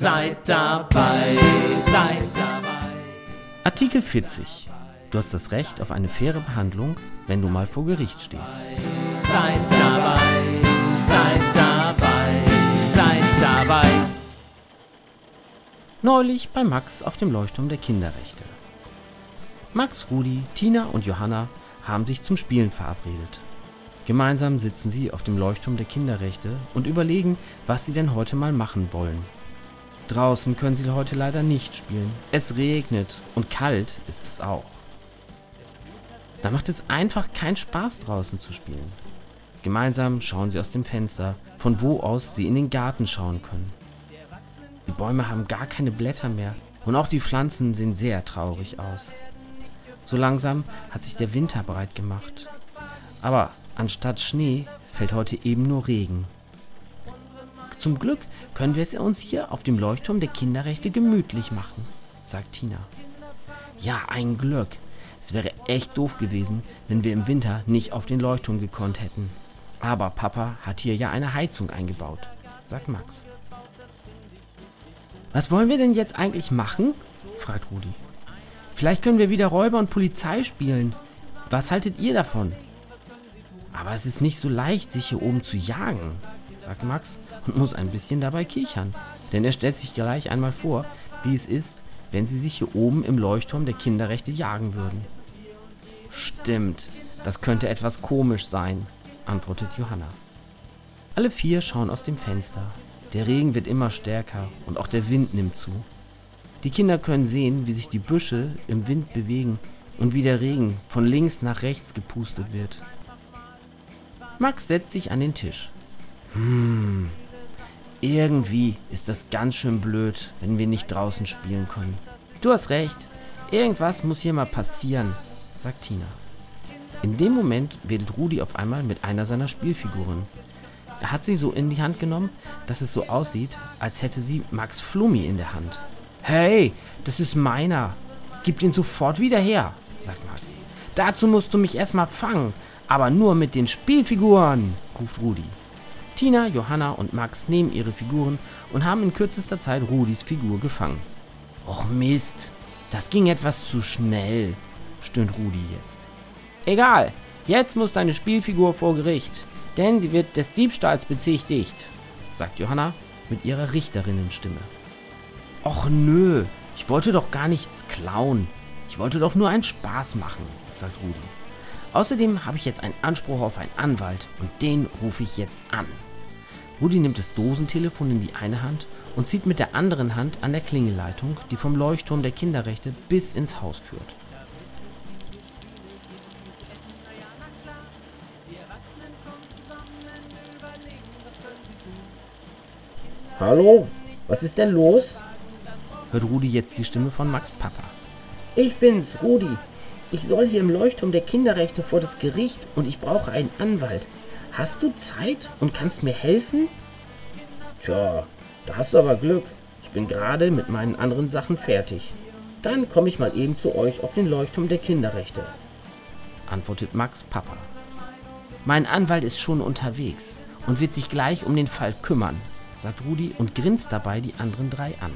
Seid dabei, seid dabei. Artikel 40. Du hast das Recht auf eine faire Behandlung, wenn du mal vor Gericht stehst. Seid dabei, seid dabei, seid dabei. Neulich bei Max auf dem Leuchtturm der Kinderrechte. Max, Rudi, Tina und Johanna haben sich zum Spielen verabredet. Gemeinsam sitzen sie auf dem Leuchtturm der Kinderrechte und überlegen, was sie denn heute mal machen wollen. Draußen können sie heute leider nicht spielen. Es regnet und kalt ist es auch. Da macht es einfach keinen Spaß draußen zu spielen. Gemeinsam schauen sie aus dem Fenster, von wo aus sie in den Garten schauen können. Die Bäume haben gar keine Blätter mehr und auch die Pflanzen sehen sehr traurig aus. So langsam hat sich der Winter breit gemacht. Aber anstatt Schnee fällt heute eben nur Regen. Zum Glück können wir es uns hier auf dem Leuchtturm der Kinderrechte gemütlich machen, sagt Tina. Ja, ein Glück. Es wäre echt doof gewesen, wenn wir im Winter nicht auf den Leuchtturm gekonnt hätten. Aber Papa hat hier ja eine Heizung eingebaut, sagt Max. Was wollen wir denn jetzt eigentlich machen? fragt Rudi. Vielleicht können wir wieder Räuber und Polizei spielen. Was haltet ihr davon? Aber es ist nicht so leicht, sich hier oben zu jagen, sagt Max und muss ein bisschen dabei kichern. Denn er stellt sich gleich einmal vor, wie es ist, wenn sie sich hier oben im Leuchtturm der Kinderrechte jagen würden. Stimmt, das könnte etwas komisch sein, antwortet Johanna. Alle vier schauen aus dem Fenster. Der Regen wird immer stärker und auch der Wind nimmt zu. Die Kinder können sehen, wie sich die Büsche im Wind bewegen und wie der Regen von links nach rechts gepustet wird. Max setzt sich an den Tisch. Hm, irgendwie ist das ganz schön blöd, wenn wir nicht draußen spielen können. Du hast recht, irgendwas muss hier mal passieren, sagt Tina. In dem Moment wedelt Rudi auf einmal mit einer seiner Spielfiguren. Er hat sie so in die Hand genommen, dass es so aussieht, als hätte sie Max Flummi in der Hand. Hey, das ist meiner. Gib den sofort wieder her, sagt Max. Dazu musst du mich erstmal fangen, aber nur mit den Spielfiguren, ruft Rudi. Tina, Johanna und Max nehmen ihre Figuren und haben in kürzester Zeit Rudis Figur gefangen. Och Mist, das ging etwas zu schnell, stöhnt Rudi jetzt. Egal, jetzt muss deine Spielfigur vor Gericht, denn sie wird des Diebstahls bezichtigt, sagt Johanna mit ihrer Richterinnenstimme. Och nö, ich wollte doch gar nichts klauen. Ich wollte doch nur einen Spaß machen, sagt Rudi. Außerdem habe ich jetzt einen Anspruch auf einen Anwalt und den rufe ich jetzt an. Rudi nimmt das Dosentelefon in die eine Hand und zieht mit der anderen Hand an der Klingelleitung, die vom Leuchtturm der Kinderrechte bis ins Haus führt. Hallo, was ist denn los? Hört Rudi jetzt die Stimme von Max Papa. Ich bin's, Rudi. Ich soll hier im Leuchtturm der Kinderrechte vor das Gericht und ich brauche einen Anwalt. Hast du Zeit und kannst mir helfen? Tja, da hast du aber Glück. Ich bin gerade mit meinen anderen Sachen fertig. Dann komme ich mal eben zu euch auf den Leuchtturm der Kinderrechte. Antwortet Max Papa. Mein Anwalt ist schon unterwegs und wird sich gleich um den Fall kümmern, sagt Rudi und grinst dabei die anderen drei an.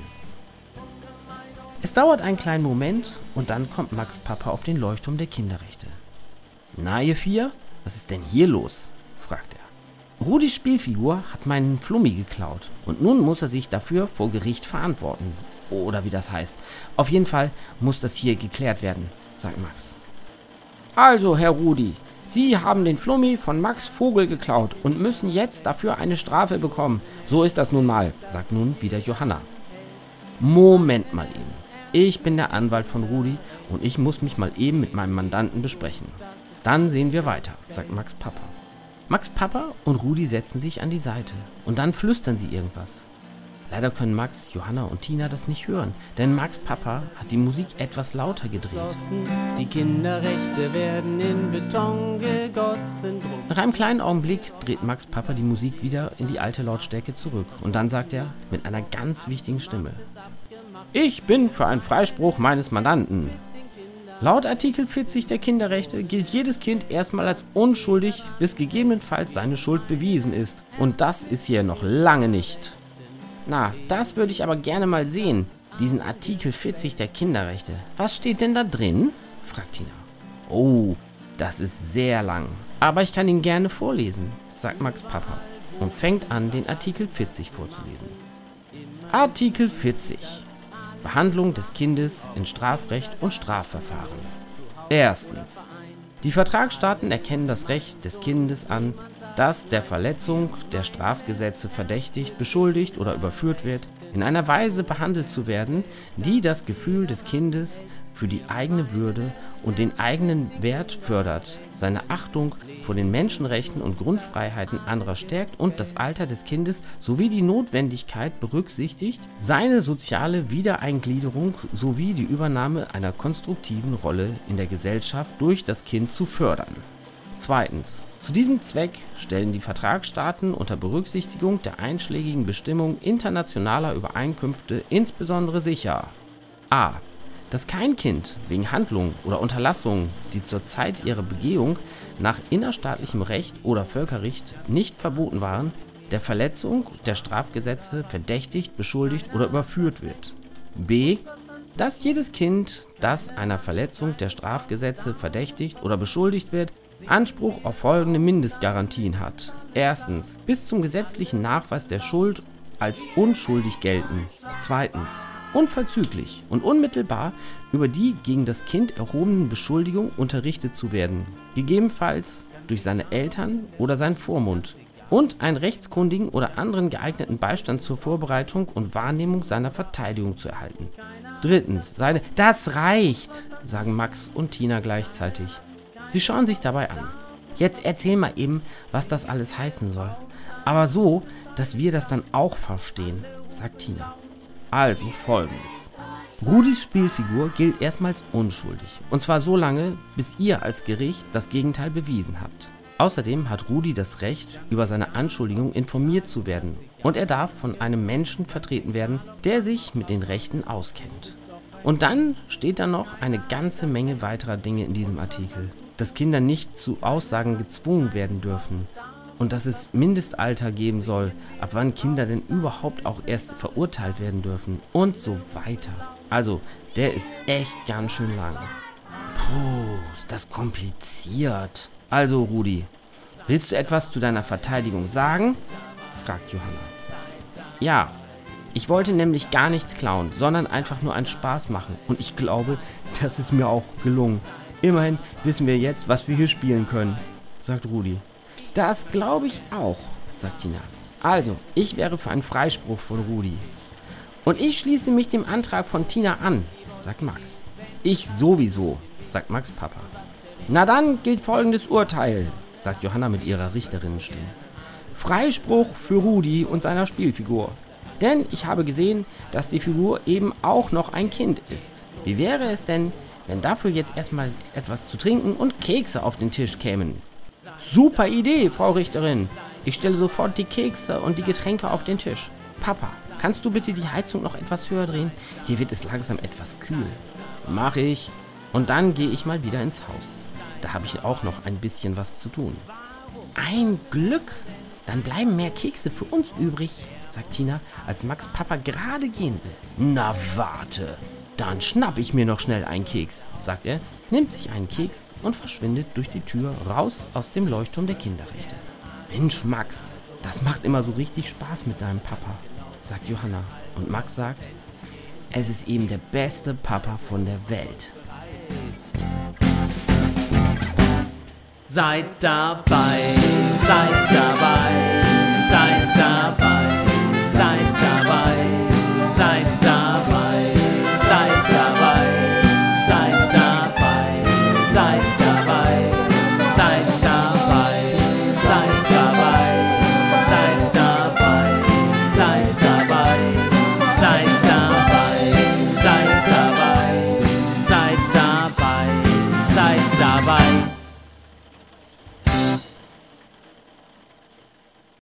Es dauert einen kleinen Moment und dann kommt Max Papa auf den Leuchtturm der Kinderrechte. Na, ihr vier, was ist denn hier los? Fragt er. Rudis Spielfigur hat meinen Flummi geklaut und nun muss er sich dafür vor Gericht verantworten. Oder wie das heißt. Auf jeden Fall muss das hier geklärt werden, sagt Max. Also, Herr Rudi, Sie haben den Flummi von Max Vogel geklaut und müssen jetzt dafür eine Strafe bekommen. So ist das nun mal, sagt nun wieder Johanna. Moment mal eben. Ich bin der Anwalt von Rudi und ich muss mich mal eben mit meinem Mandanten besprechen. Dann sehen wir weiter, sagt Max Papa. Max Papa und Rudi setzen sich an die Seite und dann flüstern sie irgendwas. Leider können Max, Johanna und Tina das nicht hören, denn Max Papa hat die Musik etwas lauter gedreht. Die Kinderrechte werden in Beton gegossen. Nach einem kleinen Augenblick dreht Max Papa die Musik wieder in die alte Lautstärke zurück und dann sagt er mit einer ganz wichtigen Stimme: Ich bin für einen Freispruch meines Mandanten. Laut Artikel 40 der Kinderrechte gilt jedes Kind erstmal als unschuldig, bis gegebenenfalls seine Schuld bewiesen ist. Und das ist hier noch lange nicht. Na, das würde ich aber gerne mal sehen, diesen Artikel 40 der Kinderrechte. Was steht denn da drin? fragt Tina. Oh, das ist sehr lang. Aber ich kann ihn gerne vorlesen, sagt Max Papa und fängt an, den Artikel 40 vorzulesen. Artikel 40. Behandlung des Kindes in Strafrecht und Strafverfahren. Erstens. Die Vertragsstaaten erkennen das Recht des Kindes an, das der Verletzung der Strafgesetze verdächtigt, beschuldigt oder überführt wird, in einer Weise behandelt zu werden, die das Gefühl des Kindes für die eigene Würde und den eigenen Wert fördert, seine Achtung vor den Menschenrechten und Grundfreiheiten anderer stärkt und das Alter des Kindes sowie die Notwendigkeit berücksichtigt, seine soziale Wiedereingliederung sowie die Übernahme einer konstruktiven Rolle in der Gesellschaft durch das Kind zu fördern. Zweitens. Zu diesem Zweck stellen die Vertragsstaaten unter Berücksichtigung der einschlägigen Bestimmungen internationaler Übereinkünfte insbesondere sicher a. dass kein Kind wegen Handlungen oder Unterlassungen, die zur Zeit ihrer Begehung nach innerstaatlichem Recht oder Völkerrecht nicht verboten waren, der Verletzung der Strafgesetze verdächtigt, beschuldigt oder überführt wird. b. dass jedes Kind, das einer Verletzung der Strafgesetze verdächtigt oder beschuldigt wird, Anspruch auf folgende Mindestgarantien hat. Erstens, bis zum gesetzlichen Nachweis der Schuld als unschuldig gelten. Zweitens, unverzüglich und unmittelbar über die gegen das Kind erhobenen Beschuldigungen unterrichtet zu werden, gegebenenfalls durch seine Eltern oder seinen Vormund, und einen rechtskundigen oder anderen geeigneten Beistand zur Vorbereitung und Wahrnehmung seiner Verteidigung zu erhalten. Drittens, seine Das reicht, sagen Max und Tina gleichzeitig. Sie schauen sich dabei an. Jetzt erzähl mal eben, was das alles heißen soll. Aber so, dass wir das dann auch verstehen, sagt Tina. Also folgendes. Rudis Spielfigur gilt erstmals unschuldig. Und zwar so lange, bis ihr als Gericht das Gegenteil bewiesen habt. Außerdem hat Rudi das Recht, über seine Anschuldigung informiert zu werden. Und er darf von einem Menschen vertreten werden, der sich mit den Rechten auskennt. Und dann steht da noch eine ganze Menge weiterer Dinge in diesem Artikel dass Kinder nicht zu Aussagen gezwungen werden dürfen und dass es Mindestalter geben soll, ab wann Kinder denn überhaupt auch erst verurteilt werden dürfen und so weiter. Also, der ist echt ganz schön lang. Puh, ist das kompliziert. Also, Rudi, willst du etwas zu deiner Verteidigung sagen? fragt Johanna. Ja, ich wollte nämlich gar nichts klauen, sondern einfach nur einen Spaß machen. Und ich glaube, das ist mir auch gelungen. Immerhin wissen wir jetzt, was wir hier spielen können, sagt Rudi. Das glaube ich auch, sagt Tina. Also, ich wäre für einen Freispruch von Rudi. Und ich schließe mich dem Antrag von Tina an, sagt Max. Ich sowieso, sagt Max Papa. Na dann gilt folgendes Urteil, sagt Johanna mit ihrer Richterinnenstimme. Freispruch für Rudi und seiner Spielfigur. Denn ich habe gesehen, dass die Figur eben auch noch ein Kind ist. Wie wäre es denn, wenn dafür jetzt erstmal etwas zu trinken und Kekse auf den Tisch kämen. Super Idee, Frau Richterin. Ich stelle sofort die Kekse und die Getränke auf den Tisch. Papa, kannst du bitte die Heizung noch etwas höher drehen? Hier wird es langsam etwas kühl. Mach ich. Und dann gehe ich mal wieder ins Haus. Da habe ich auch noch ein bisschen was zu tun. Ein Glück! Dann bleiben mehr Kekse für uns übrig, sagt Tina, als Max Papa gerade gehen will. Na warte! Dann schnapp ich mir noch schnell einen Keks, sagt er, nimmt sich einen Keks und verschwindet durch die Tür raus aus dem Leuchtturm der Kinderrechte. Mensch, Max, das macht immer so richtig Spaß mit deinem Papa, sagt Johanna. Und Max sagt, es ist eben der beste Papa von der Welt. Seid dabei, seid dabei, seid dabei,